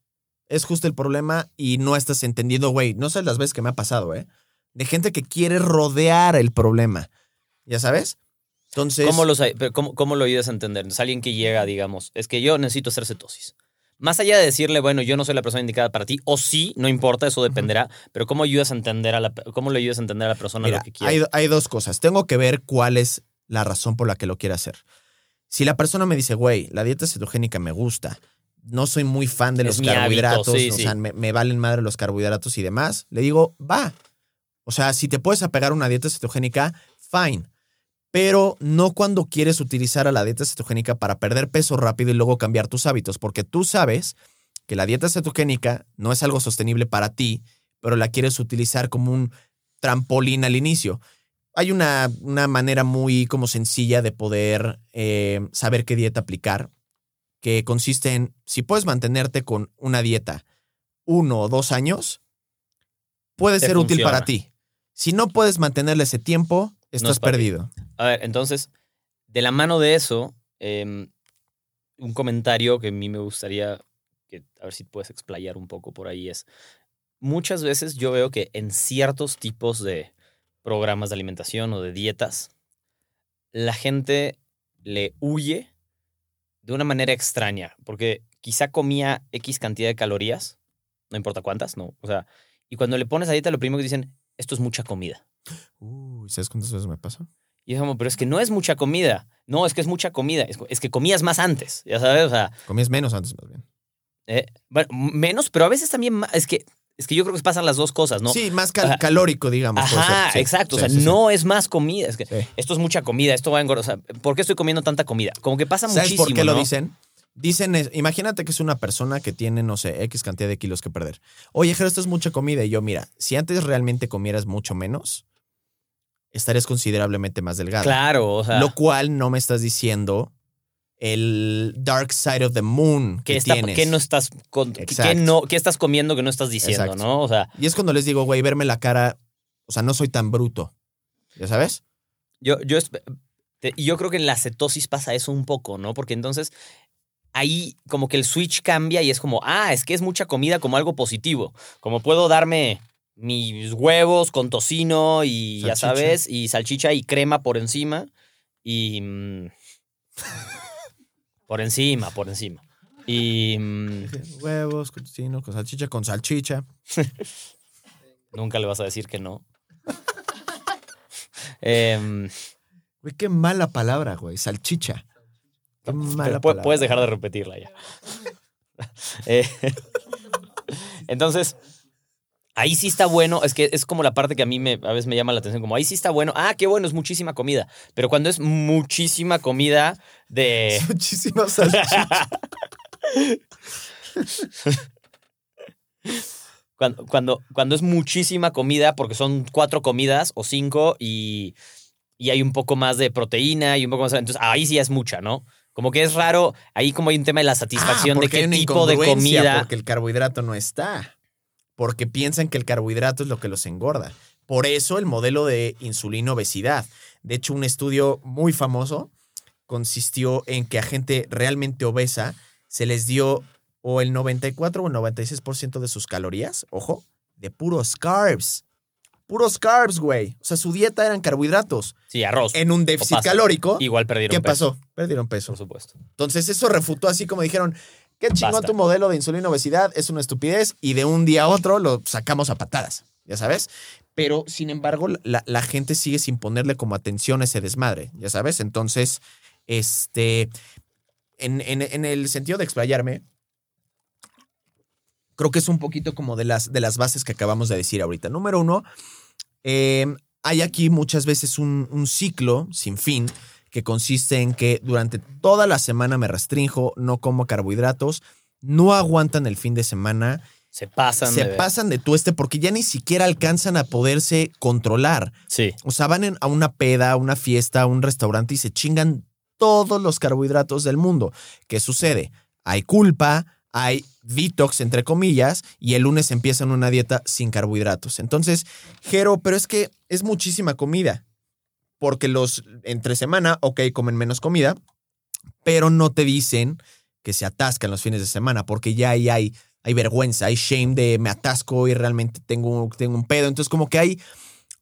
Es justo el problema y no estás entendiendo, güey. No sé las veces que me ha pasado, ¿eh? De gente que quiere rodear el problema. ¿Ya sabes? Entonces. ¿cómo, los, ¿cómo, cómo lo ayudas a entender? Es alguien que llega, digamos, es que yo necesito hacer cetosis. Más allá de decirle, bueno, yo no soy la persona indicada para ti, o sí, no importa, eso dependerá, pero ¿cómo ayudas a entender a la, cómo le ayudas a entender a la persona Mira, lo que quiere? hay, hay dos cosas. Tengo que ver cuál es la razón por la que lo quiere hacer. Si la persona me dice, güey, la dieta cetogénica me gusta, no soy muy fan de Es los hábito, carbohidratos, sí, o sí. sea, me, me valen madre los carbohidratos y demás, le digo, va. O sea, si te puedes apegar a una dieta cetogénica, fine. Pero no cuando quieres utilizar a la dieta cetogénica para perder peso rápido y luego cambiar tus hábitos, porque tú sabes que la dieta cetogénica no es algo sostenible para ti, pero la quieres utilizar como un trampolín al inicio. Hay una, una manera muy como sencilla de poder eh, saber qué dieta aplicar, que consiste en, si puedes mantenerte con una dieta uno o dos años, puede ser útil para ti. Si no puedes mantenerle ese tiempo, estás es ti. A ver, entonces, de la mano de eso, em, un comentario que a mí me gustaría, que a ver si puedes explayar un poco por ahí, es, muchas veces yo veo que en ciertos tipos de programas de alimentación o de dietas, la gente le huye de una manera extraña, porque quizá comía X cantidad de calorías, no importa cuántas, no, o sea, y cuando le pones a dieta, lo primero que dicen, esto es mucha comida. Uy, ¿sabes cuántas veces me pasa? Y es como, pero es que no es mucha comida. No, es que es mucha comida. Es, es que comías más antes, ya sabes, o sea, Comías menos antes, más bien. eh, bueno, menos, pero a veces también más. Es que, es que yo creo que pasan las dos cosas, ¿no? Sí, más cal- calórico, digamos. Ajá. Sí, exacto. sí, o sea, sí, no es más comida. Es que Sí. esto es mucha comida, esto va a engordar. O sea, ¿por qué estoy comiendo tanta comida? Como que pasa ¿Sabes muchísimo. por qué lo dicen? Dicen, es- imagínate que es una persona que tiene, no sé, X cantidad de kilos que perder. Oye, Jero, esto es mucha comida. Y yo, mira, si antes realmente comieras mucho menos, estarías considerablemente más delgado. Claro, o sea, Lo cual no me estás diciendo el dark side of the moon que, ¿qué, está, tienes. ¿qué no estás con- Exacto. no, estás comiendo que no estás diciendo, Exacto. no? O sea, Y es cuando les digo, güey, verme la cara, o sea, no soy tan bruto. ¿Ya sabes? Yo, yo, yo creo que en la cetosis pasa eso un poco, ¿no? Porque entonces ahí como que el switch cambia y es como, ah, es que es mucha comida como algo positivo. Como puedo darme mis huevos con tocino y ya sabes, y salchicha y crema por encima y... mm, por encima, por encima. Y mm, Huevos, con tocino, con salchicha, con salchicha. nunca le vas a decir que no. Em, Güey, qué mala palabra, güey. Salchicha. Qué mala palabra. puedes dejar de repetirla ya. Eh, entonces, ahí sí está bueno. Es que es como la parte que a mí me, a veces me llama la atención. Como ahí sí está bueno. Ah, qué bueno, es muchísima comida. Pero cuando es muchísima comida de. Muchísimas salchichas. Cuando, cuando, cuando es muchísima comida, porque son cuatro comidas o cinco y, y hay un poco más de proteína y un poco más. Entonces, ahí sí es mucha, ¿no? Como que es raro. Ahí, como hay un tema de la satisfacción Ah, de qué tipo de comida. Porque el carbohidrato no está. Porque piensan que el carbohidrato es lo que los engorda. Por eso el modelo de insulina obesidad. De hecho, un estudio muy famoso consistió en que a gente realmente obesa se les dio o el 94 o el 96% de sus calorías, ojo, de puros carbs. Puros carbs, güey. O sea, su dieta eran carbohidratos. Sí, arroz. En un déficit pasta. calórico. Igual perdieron ¿Qué peso, pasó? Perdieron peso. Por supuesto. Entonces eso refutó así como dijeron, qué chingón Basta. tu modelo de insulina obesidad, es una estupidez y de un día a otro lo sacamos a patadas, ya sabes. Pero sin embargo la, la gente sigue sin ponerle como atención a ese desmadre, ya sabes. Entonces, este, en, en- en el sentido de explayarme, creo que es un poquito como de las, de las bases que acabamos de decir ahorita. Número uno, eh, hay aquí muchas veces un, un ciclo sin fin que consiste en que durante toda la semana me restrinjo, no como carbohidratos, no aguantan el fin de semana, Se pasan se de pasan de tueste porque ya ni siquiera alcanzan a poderse controlar. Sí. O sea, van en- a una peda, a una fiesta, a un restaurante y se chingan todos los carbohidratos del mundo. ¿Qué sucede? Hay culpa, hay detox, entre comillas, y el lunes empiezan una dieta sin carbohidratos. Entonces, Jero, pero es que es muchísima comida. Porque los entre semana, ok, comen menos comida, pero no te dicen que se atascan los fines de semana, porque ya ahí hay, hay vergüenza, hay shame de me atasco y realmente tengo, tengo un pedo. Entonces, como que hay,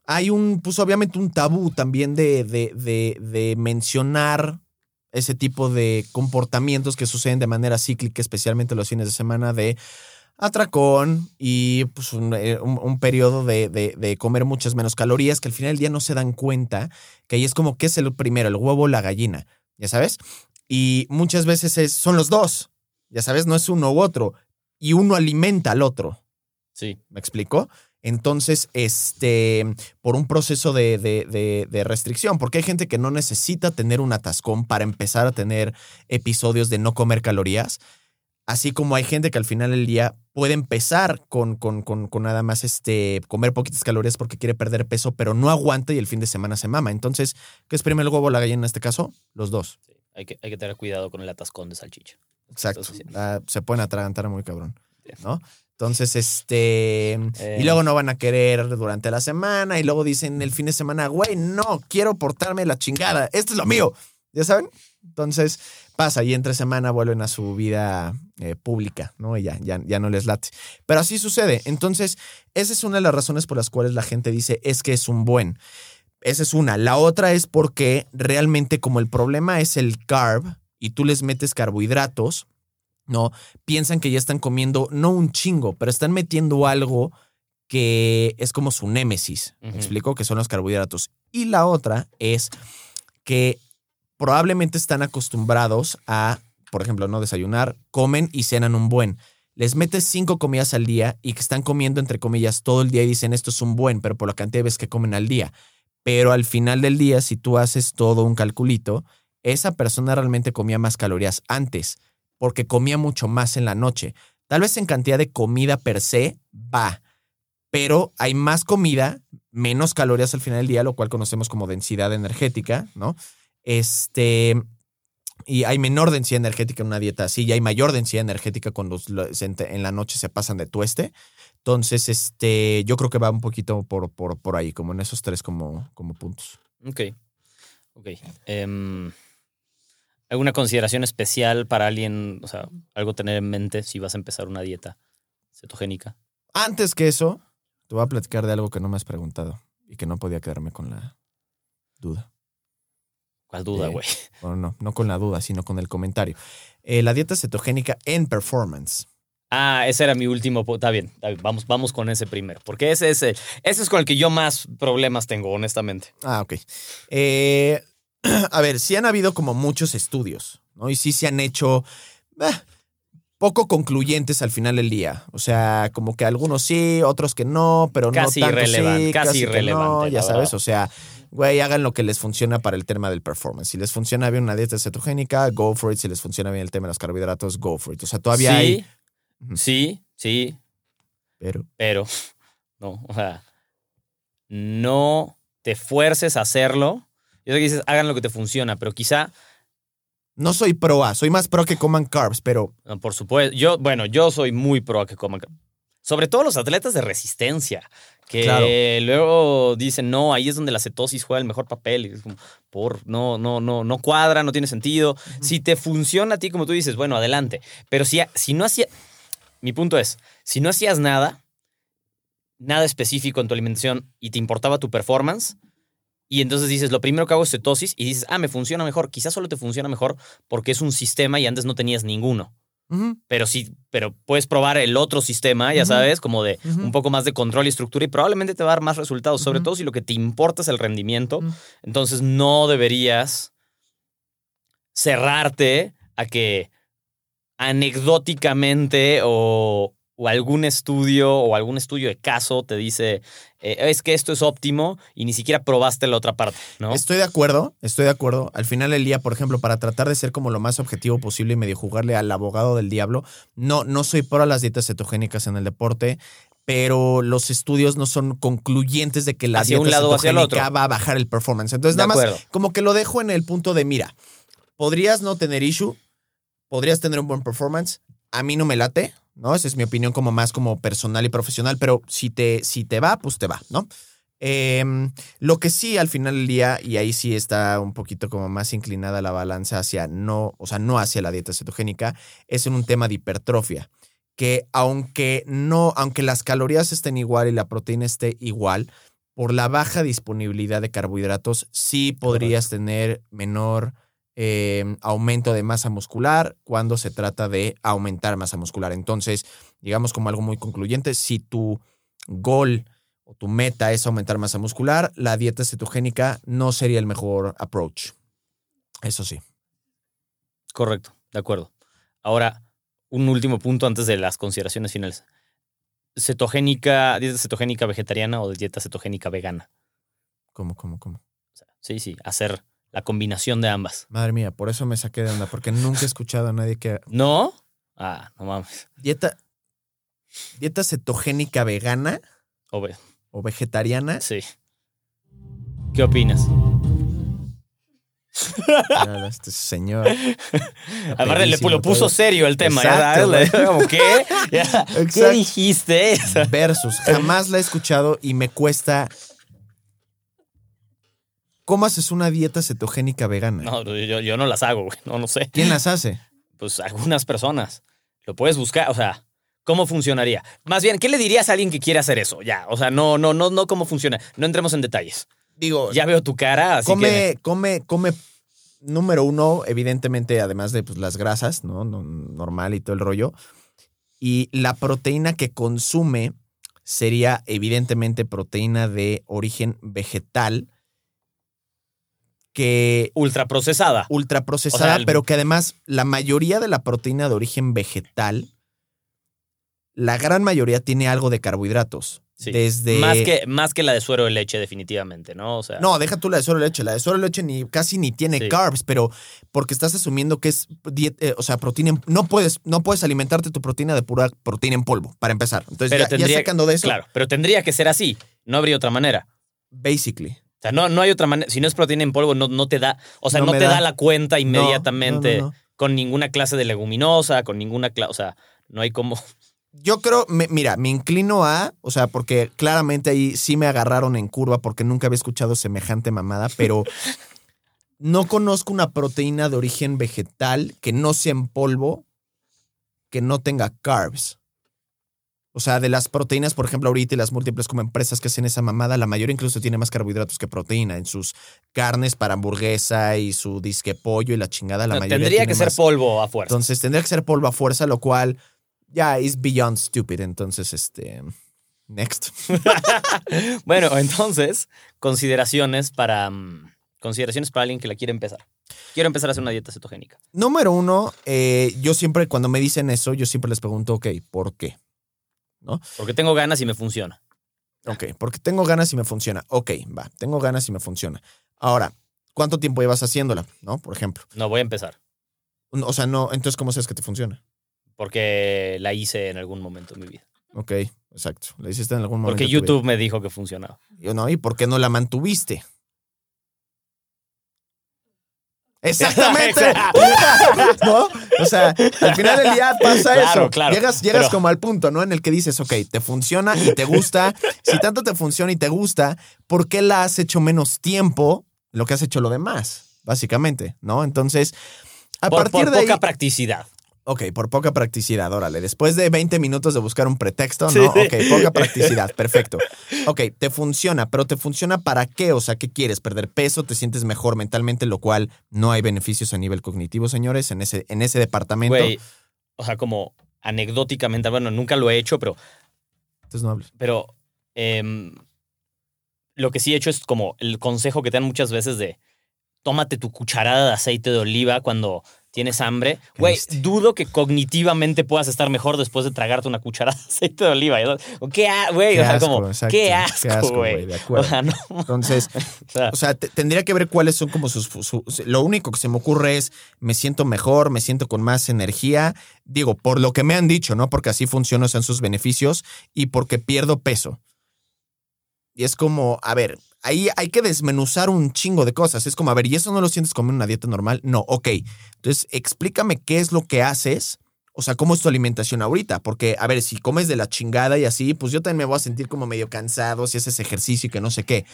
hay un, pues obviamente un tabú también de, de, de, de mencionar ese tipo de comportamientos que suceden de manera cíclica, especialmente los fines de semana, de atracón y pues un, eh, un- un periodo de, de- de comer muchas menos calorías que al final del día no se dan cuenta que ahí es como, ¿qué es el primero? ¿El huevo o la gallina? ¿Ya sabes? Y muchas veces es- son los dos, ya sabes, no es uno u otro. Y uno alimenta al otro. Sí. ¿Me explico? Entonces, este, por un proceso de, de- de- de restricción, porque hay gente que no necesita tener un atascón para empezar a tener episodios de no comer calorías, así como hay gente que al final del día puede empezar con, con, con- con nada más este, comer poquitas calorías porque quiere perder peso, pero no aguanta y el fin de semana se mama. Entonces, ¿qué es primero el huevo o la gallina en este caso? Los dos. sí. Hay, que, hay que tener cuidado con el atascón de salchicha. Exacto. Ah, se pueden atragantar muy cabrón. ¿no? Entonces, este. Eh. Y luego no van a querer durante la semana. Y luego dicen el fin de semana, güey, no, quiero portarme la chingada. Esto es lo mío. ¿Ya saben? Entonces pasa y entre semana vuelven a su vida eh, pública, ¿no? Y ya, ya, ya no les late. Pero así sucede. Entonces, esa es una de las razones por las cuales la gente dice es que es un buen. Esa es una. La otra es porque realmente como el problema es el carb y tú les metes carbohidratos, ¿no? Piensan que ya están comiendo, no un chingo, pero están metiendo algo que es como su némesis. ¿Me explico? Que son los carbohidratos. Y la otra es que probablemente están acostumbrados a, por ejemplo, no desayunar, comen y cenan un buen. Les metes cinco comidas al día y que están comiendo, entre comillas, todo el día y dicen esto es un buen, pero por la cantidad de veces que comen al día. Pero al final del día, si tú haces todo un calculito, esa persona realmente comía más calorías antes, porque comía mucho más en la noche. Tal vez en cantidad de comida per se, va, pero hay más comida, menos calorías al final del día, lo cual conocemos como densidad energética, ¿no? Este, y hay menor densidad energética en una dieta así, y hay mayor densidad energética cuando en la noche se pasan de tueste. Entonces, este, yo creo que va un poquito por, por, por ahí, como en esos tres como, como puntos. Ok. Ok. Em, ¿Alguna consideración especial para alguien, o sea, algo tener en mente si vas a empezar una dieta cetogénica? Antes que eso, te voy a platicar de algo que no me has preguntado y que no podía quedarme con la duda. ¿Cuál duda, Eh, güey? Bueno, no, no con la duda, sino con el comentario. Eh, la dieta cetogénica en performance. Ah, ese era mi último. Está bien, está bien, Vamos, vamos con ese primero. Porque ese es, el- ese es con el que yo más problemas tengo, honestamente. Ah, ok. Eh, a ver, sí han habido como muchos estudios, ¿no? Y sí se han hecho eh, poco concluyentes al final del día. O sea, como que algunos sí, otros que no, pero Casi no tanto irrelevante, sí, casi no, irrelevante, ya la sabes, verdad. o sea, güey, hagan lo que les funciona para el tema del performance. Si les funciona bien una dieta cetogénica, go for it. Si les funciona bien el tema de los carbohidratos, go for it. O sea, todavía sí, hay... Sí, sí, Pero, pero no, o sea, no te fuerces a hacerlo. Yo sé que dices, hagan lo que te funciona, pero quizá, no soy pro A, soy más pro que coman carbs, pero no, por supuesto, yo, bueno, yo soy muy pro a que coman. Sobre todo los atletas de resistencia, que Claro. luego dicen, no, ahí es donde la cetosis juega el mejor papel. Y es como, por, no, no, no, no cuadra, no tiene sentido. Si te funciona a ti, como tú dices, bueno, adelante. Pero si, si no hacía, mi punto es, si no hacías nada, nada específico en tu alimentación y te importaba tu performance, y entonces dices, lo primero que hago es cetosis y dices, ah, me funciona mejor. Quizás solo te funciona mejor porque es un sistema y antes no tenías ninguno. Pero sí, pero puedes probar el otro sistema, ya sabes, como de un poco más de control y estructura y probablemente te va a dar más resultados, sobre todo si lo que te importa es el rendimiento. Entonces no deberías cerrarte a que anecdóticamente o, o algún estudio o algún estudio de caso te dice eh, es que esto es óptimo y ni siquiera probaste la otra parte, ¿no? Estoy de acuerdo, estoy de acuerdo. Al final del día, por ejemplo, para tratar de ser como lo más objetivo posible y medio jugarle al abogado del diablo, no, no soy pro a las dietas cetogénicas en el deporte, pero los estudios no son concluyentes de que la Hacia dieta un lado hacia el otro. va a bajar el performance. Entonces, De nada más como que lo dejo en el punto de, mira, podrías no tener issue, podrías tener un buen performance, a mí no me late, ¿no? Esa es mi opinión como más como personal y profesional, pero si te, si te va, pues te va, ¿no? Em, lo que sí al final del día, y ahí sí está un poquito como más inclinada la balanza hacia no, o sea, no hacia la dieta cetogénica, es en un tema de hipertrofia. Que aunque no, aunque las calorías estén igual y la proteína esté igual, por la baja disponibilidad de carbohidratos, sí podrías tener menor eh, aumento de masa muscular cuando se trata de aumentar masa muscular. Entonces, digamos como algo muy concluyente, si tu goal o tu meta es aumentar masa muscular, la dieta cetogénica no sería el mejor approach. Eso sí. Correcto, de acuerdo. Ahora, un último punto antes de las consideraciones finales. Cetogénica, dieta cetogénica vegetariana o dieta cetogénica vegana. ¿Cómo, cómo, cómo? Sí, sí, hacer la combinación de ambas. Madre mía, por eso me saqué de onda, porque nunca he escuchado a nadie que... ¿No? Ah, no mames. Dieta, dieta cetogénica vegana O ve- o vegetariana. sí. ¿Qué opinas? Mira, Este señor. Aparte, le lo puso serio el tema. ya Exacto, como, ¿qué? Ya, ¿Qué Exacto. dijiste? Versus. Jamás la he escuchado y me cuesta. ¿Cómo haces una dieta cetogénica vegana? No, yo, yo no las hago, güey. No, no sé. ¿Quién las hace? Pues algunas personas. Lo puedes buscar, o sea, ¿cómo funcionaría? Más bien, ¿qué le dirías a alguien que quiere hacer eso? Ya, o sea, no, no, no, no cómo funciona. No entremos en detalles. Digo, Ya veo tu cara, así come, que. come, come. Número uno, evidentemente, además de pues, las grasas, ¿no? No- Normal y todo el rollo. Y la proteína que consume sería, evidentemente, proteína de origen vegetal, que Ultraprocesada. ultraprocesada, O sea, el- pero que además la mayoría de la proteína de origen vegetal, la gran mayoría tiene algo de carbohidratos. Sí. Desde. Más, que, más que la de suero de leche, definitivamente, ¿no? O sea. No, deja tú la de suero de leche. La de suero de leche ni, casi ni tiene Sí. carbs, pero porque estás asumiendo que es diet- eh, o sea, proteína. en- no puedes, no puedes alimentarte tu proteína de pura proteína en polvo, para empezar. Entonces, pero ya, ya tendría, sacando de eso, Claro, pero tendría que ser así. No habría otra manera. basically. O sea, no, no hay otra manera. Si no es proteína en polvo, no, no te da. O sea, No te da. da. la cuenta inmediatamente no. con ninguna clase de leguminosa, con ninguna clase. O sea, no hay como. Yo creo, me- mira, me inclino a, o sea, porque claramente ahí sí me agarraron en curva porque nunca había escuchado semejante mamada, pero no conozco una proteína de origen vegetal que no sea en polvo, que no tenga carbs. O sea, de las proteínas, por ejemplo, ahorita y las múltiples como empresas que hacen esa mamada, la mayoría incluso tiene más carbohidratos que proteína en sus carnes para hamburguesa y su disque pollo y la chingada, la No, mayoría tendría que ser polvo a fuerza. Entonces tendría que ser polvo a fuerza, lo cual ya es beyond stupid. Entonces, este. Next. Bueno, entonces, consideraciones para. mm, Consideraciones para alguien que la quiere empezar. Quiero empezar a hacer una dieta cetogénica. Número uno, eh, yo siempre, cuando me dicen eso, yo siempre les pregunto, ok, ¿por qué? Porque tengo ganas y me funciona. Ok, porque tengo ganas y me funciona. Ok, va, tengo ganas y me funciona. Ahora, ¿cuánto tiempo llevas haciéndola? ¿No? Por ejemplo. No voy a empezar. O sea, no, entonces, ¿cómo sabes que te funciona? Porque la hice en algún momento de mi vida. Ok, exacto. ¿La hiciste en algún momento? Porque. YouTube me dijo que funcionaba. Yo no, ¿y por qué no la mantuviste? Exactamente. ¿No? O sea, al final del día pasa Claro, eso. claro. Llegas, llegas Pero- como al punto, ¿no? En el que dices, ok, te funciona y te gusta. Si tanto te funciona y te gusta, ¿por qué la has hecho menos tiempo lo que has hecho lo demás? Básicamente, ¿no? Entonces, a Por, partir por de ahí. poca practicidad. Ok, por poca practicidad, órale. Después de 20 minutos de buscar un pretexto, ¿no? Sí. Ok, poca practicidad, perfecto. Ok, te funciona, pero ¿te funciona para qué? O sea, ¿qué quieres? ¿Perder peso? ¿Te sientes mejor mentalmente? Lo cual no hay beneficios a nivel cognitivo, señores, en ese, en ese departamento. Güey, o sea, como anecdóticamente, bueno, nunca lo he hecho, pero, Entonces no hables. pero em, lo que sí he hecho es como el consejo que te dan muchas veces de tómate tu cucharada de aceite de oliva cuando tienes hambre. Güey, dudo que cognitivamente puedas estar mejor después de tragarte una cucharada de aceite de oliva. O ¿Qué, güey? O sea, asco, como, exacto. qué asco, güey, de O acuerdo. sea, no. Entonces, o sea, o sea, te- tendría que ver cuáles son como sus, su- Lo único que se me ocurre es, me siento mejor, me siento con más energía. Digo, por lo que me han dicho, ¿no? Porque así funcionan son sus beneficios y porque pierdo peso. Y es como, a ver, ahí hay que desmenuzar un chingo de cosas. Es como, a ver, ¿y eso no lo sientes como en una dieta normal? No, ok. Entonces, explícame qué es lo que haces. O sea, ¿cómo es tu alimentación ahorita? Porque, a ver, si comes de la chingada y así, pues yo también me voy a sentir como medio cansado si haces ejercicio y que no sé qué.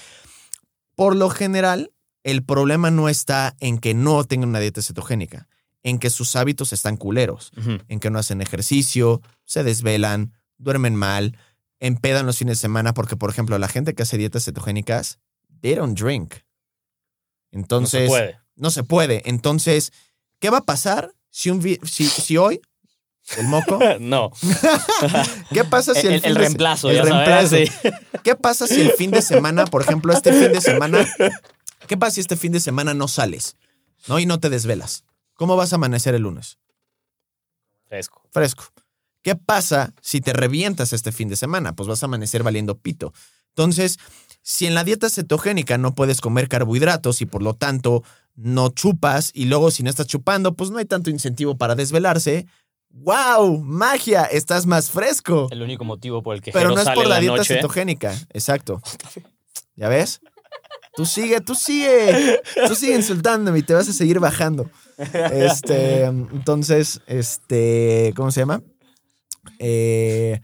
Por lo general, el problema no está en que no tengan una dieta cetogénica, en que sus hábitos están culeros, en que no hacen ejercicio, se desvelan, duermen mal, empedan los fines de semana, porque, por ejemplo, la gente que hace dietas cetogénicas, they don't drink. Entonces, no se puede. no se puede. Entonces, ¿qué va a pasar si, un si, si hoy, el moco, no. ¿qué pasa si el, el, reemplazo, el ya reemplazo. sabes. sí. ¿Qué pasa si el fin de semana, por ejemplo, este fin de semana, qué pasa si este fin de semana no sales, ¿no? Y no te desvelas. ¿Cómo vas a amanecer el lunes? Fresco. Fresco. ¿Qué pasa si te revientas este fin de semana? Pues vas a amanecer valiendo pito. Entonces, si en la dieta cetogénica no puedes comer carbohidratos y por lo tanto no chupas y luego si no estás chupando, pues no hay tanto incentivo para desvelarse. ¡Wow! ¡Magia! Estás más fresco. El único motivo por el que Pero no es por la la dieta noche. cetogénica. Exacto. ¿Ya ves? Tú sigue, tú sigue. Tú sigue insultándome y te vas a seguir bajando. Este, entonces, este, ¿cómo se llama? Eh,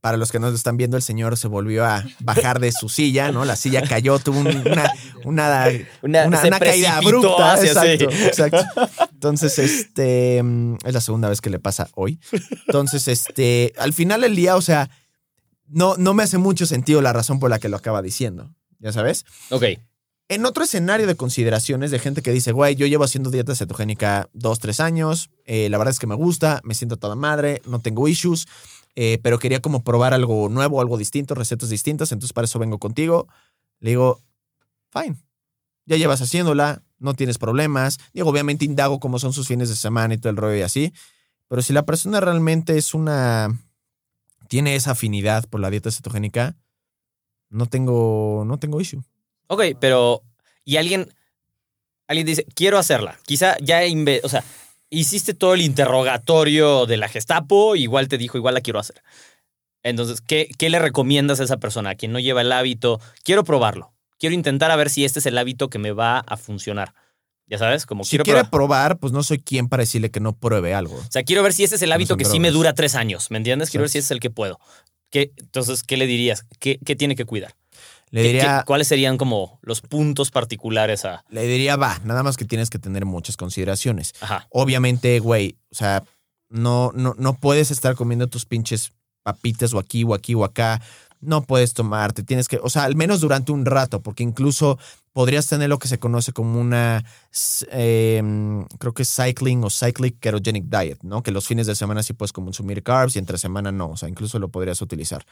para los que no lo están viendo, el señor se volvió a bajar de su silla, ¿no? La silla cayó, tuvo un- una, una, Una- caída abrupta. exacto. Entonces, este, es la segunda vez que le pasa hoy. Entonces, este, al final del día, o sea, no, no me hace mucho sentido la razón por la que lo acaba diciendo, ¿ya sabes? Ok. En otro escenario de consideraciones de gente que dice, güey, yo llevo haciendo dieta cetogénica dos, tres años, eh, la verdad es que me gusta, me siento toda madre, no tengo issues, eh, pero quería como probar algo nuevo, algo distinto, recetas distintas, entonces para eso vengo contigo. Le digo, fine, ya llevas haciéndola, no tienes problemas. Digo, obviamente indago cómo son sus fines de semana y todo el rollo y así, pero si la persona realmente es una, tiene esa afinidad por la dieta cetogénica, no tengo, no tengo issue. Ok, pero. Y alguien. Alguien dice, quiero hacerla. Quizá ya. o sea, hiciste todo el interrogatorio de la Gestapo, igual te dijo, igual la quiero hacer. Entonces, ¿qué, qué le recomiendas a esa persona? A quien no lleva el hábito. Quiero probarlo. Quiero intentar a ver si este es el hábito que me va a funcionar. Ya sabes, como Si quiero quiere probar. probar, pues no soy quien para decirle que no pruebe algo. O sea, quiero ver si este es el hábito que sí me dura tres años. ¿Me entiendes? Quiero ver si este es el que puedo. ¿Qué, entonces, ¿qué le dirías? ¿Qué, qué tiene que cuidar? Le ¿Qué- diría, ¿Cuáles serían como los puntos particulares a. le diría, va, nada más que tienes que tener muchas consideraciones. Ajá. Obviamente, güey, o sea, no, no, no puedes estar comiendo tus pinches papitas o aquí o aquí o acá. No puedes tomarte, tienes que, o sea, al menos durante un rato, porque incluso podrías tener lo que se conoce como una, eh, creo que cycling o cyclic ketogenic diet, ¿no? Que los fines de semana sí puedes consumir carbs y entre semana no, o sea, incluso lo podrías utilizar.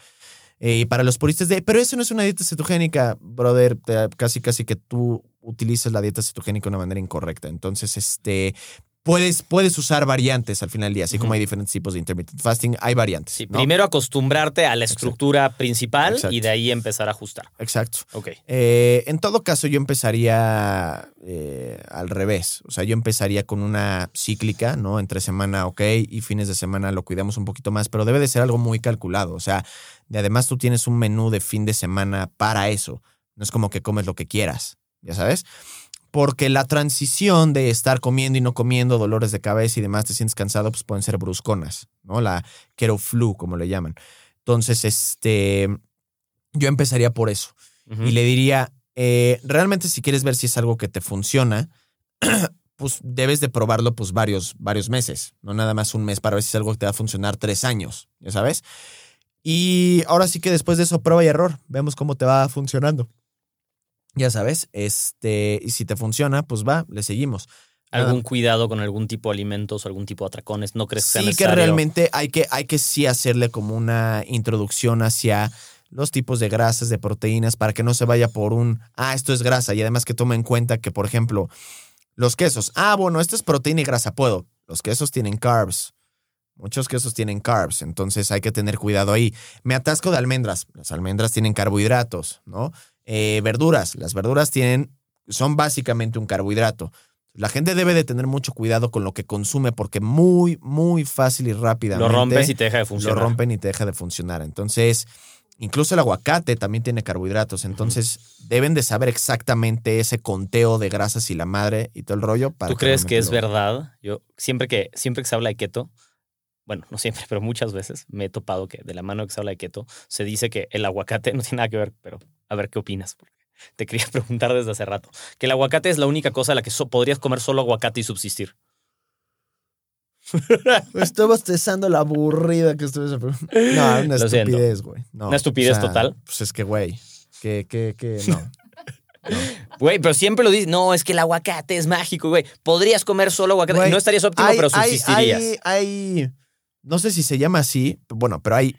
Eh, y para los puristas de, pero eso no es una dieta cetogénica, brother, casi casi que tú utilizas la dieta cetogénica de una manera incorrecta. Entonces, este, puedes, puedes usar variantes al final del día, así como hay diferentes tipos de intermittent fasting, hay variantes. Sí, ¿no? primero acostumbrarte a la estructura principal Exacto. y de ahí empezar a ajustar. Exacto. Ok. Eh, en todo caso, yo empezaría eh, al revés. O sea, yo empezaría con una cíclica, ¿no? Entre semana, ok, y fines de semana lo cuidamos un poquito más, pero debe de ser algo muy calculado. O sea, de además tú tienes un menú de fin de semana para eso. No es como que comes lo que quieras, ¿ya sabes? Porque la transición de estar comiendo y no comiendo, dolores de cabeza y demás, te sientes cansado, pues pueden ser brusconas, ¿no? La flu, como le llaman. Entonces, este, yo empezaría por eso y le diría, eh, realmente si quieres ver si es algo que te funciona, pues debes de probarlo pues varios, varios meses, no nada más un mes para ver si es algo que te va a funcionar tres años, ya sabes. Y ahora sí que después de eso, prueba y error, vemos cómo te va funcionando. Ya sabes, este, y si te funciona, pues va, le seguimos. ¿Algún cuidado con algún tipo de alimentos o algún tipo de atracones? ¿No crees que sea Sí que necesario? realmente hay que, hay que sí hacerle como una introducción hacia los tipos de grasas, de proteínas, para que no se vaya por un, ah, esto es grasa. Y además que tome en cuenta que, por ejemplo, los quesos, ah, bueno, esto es proteína y grasa, puedo. Los quesos tienen carbs. Muchos quesos tienen carbs, entonces hay que tener cuidado ahí. Me atasco de almendras. Las almendras tienen carbohidratos, ¿no? Eh, verduras. Las verduras tienen, son básicamente un carbohidrato. La gente debe de tener mucho cuidado con lo que consume porque muy, muy fácil y rápidamente Lo rompes y te deja de lo funcionar. rompen y te deja de funcionar. Entonces, incluso el aguacate también tiene carbohidratos. Entonces, deben de saber exactamente ese conteo de grasas y la madre y todo el rollo. Para ¿Tú crees que es lo- verdad? Yo siempre que, siempre que se habla de keto, bueno, no siempre, pero muchas veces me he topado que de la mano que se habla de keto, se dice que el aguacate no tiene nada que ver, pero a ver qué opinas. Porque te quería preguntar desde hace rato. Que el aguacate es la única cosa a la que so- podrías comer solo aguacate y subsistir. Estoy bostezando la aburrida que estuve. No, una estupidez, güey. No, Una estupidez o sea, total. Pues es que, güey, que, que, que, no. Güey, pero siempre lo dices, no, es que el aguacate es mágico, güey. Podrías comer solo aguacate. Güey, no estarías óptimo, Hay- pero subsistirías. Hay, hay- no sé si se llama así, bueno, pero hay,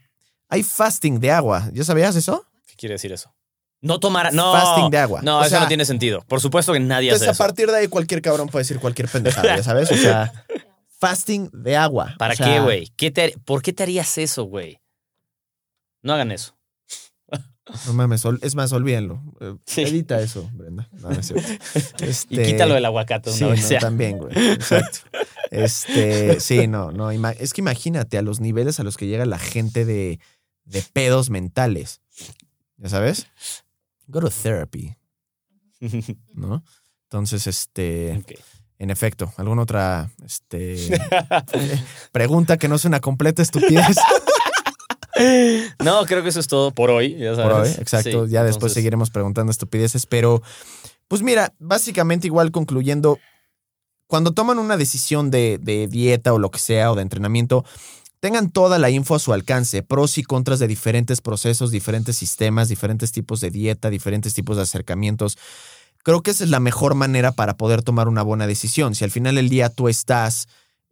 hay fasting de agua. ¿Ya sabías eso? ¿Qué quiere decir eso? No tomar. No. Fasting de agua. No, O eso sea, no tiene sentido. Por supuesto que nadie Entonces, hace a eso. partir de ahí, cualquier cabrón puede decir cualquier pendejada, ¿ya sabes? O sea, fasting de agua. ¿Para O sea, qué, güey? ¿Qué te- ¿Por qué te harías eso, güey? No hagan eso. No mames, es más, olvídenlo. Eh, Sí. Edita eso, Brenda. No, no es cierto. Y Este, quítalo del aguacate Sí, no, ya. también, güey. Exacto. Este, sí, no, no. Es que imagínate a los niveles a los que llega la gente de, de pedos mentales. ¿Ya sabes? Go to therapy. ¿no? Entonces, este, en efecto, ¿alguna otra este, eh, pregunta que no sea una completa estupidez No, creo que eso es todo por hoy. Ya sabes. por hoy? Exacto, Sí, ya después seguiremos preguntando estupideces, pero pues mira, básicamente igual concluyendo, cuando toman una decisión de, de dieta o lo que sea o de entrenamiento, tengan toda la info a su alcance, pros y contras de diferentes procesos, diferentes sistemas, diferentes tipos de dieta, diferentes tipos de acercamientos. Creo que esa es la mejor manera para poder tomar una buena decisión. Si al final del día tú estás,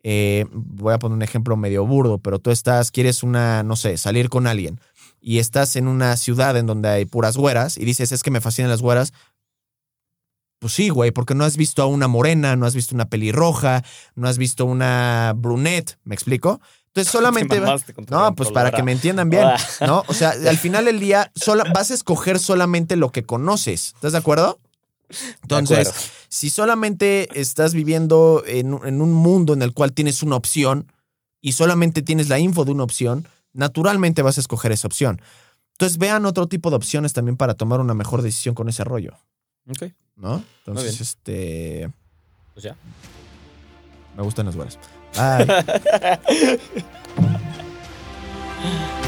eh, voy a poner un ejemplo medio burdo, pero tú estás, quieres una, no sé, salir con alguien y estás en una ciudad en donde hay puras güeras y dices, es que me fascinan las güeras. Pues sí, güey, porque no has visto a una morena, no has visto una pelirroja, no has visto una brunette, ¿me explico? Entonces solamente... No, pues para que me entiendan bien. ¿no? O sea, al final del día sola- vas a escoger solamente lo que conoces. ¿Estás de acuerdo? Entonces, si solamente estás viviendo en, un- en un mundo en el cual tienes una opción y solamente tienes la info de una opción, naturalmente vas a escoger esa opción. Entonces, vean otro tipo de opciones también para tomar una mejor decisión con ese rollo, Ok, ¿no? Entonces, este, pues ya. me gustan las güeras. Bye.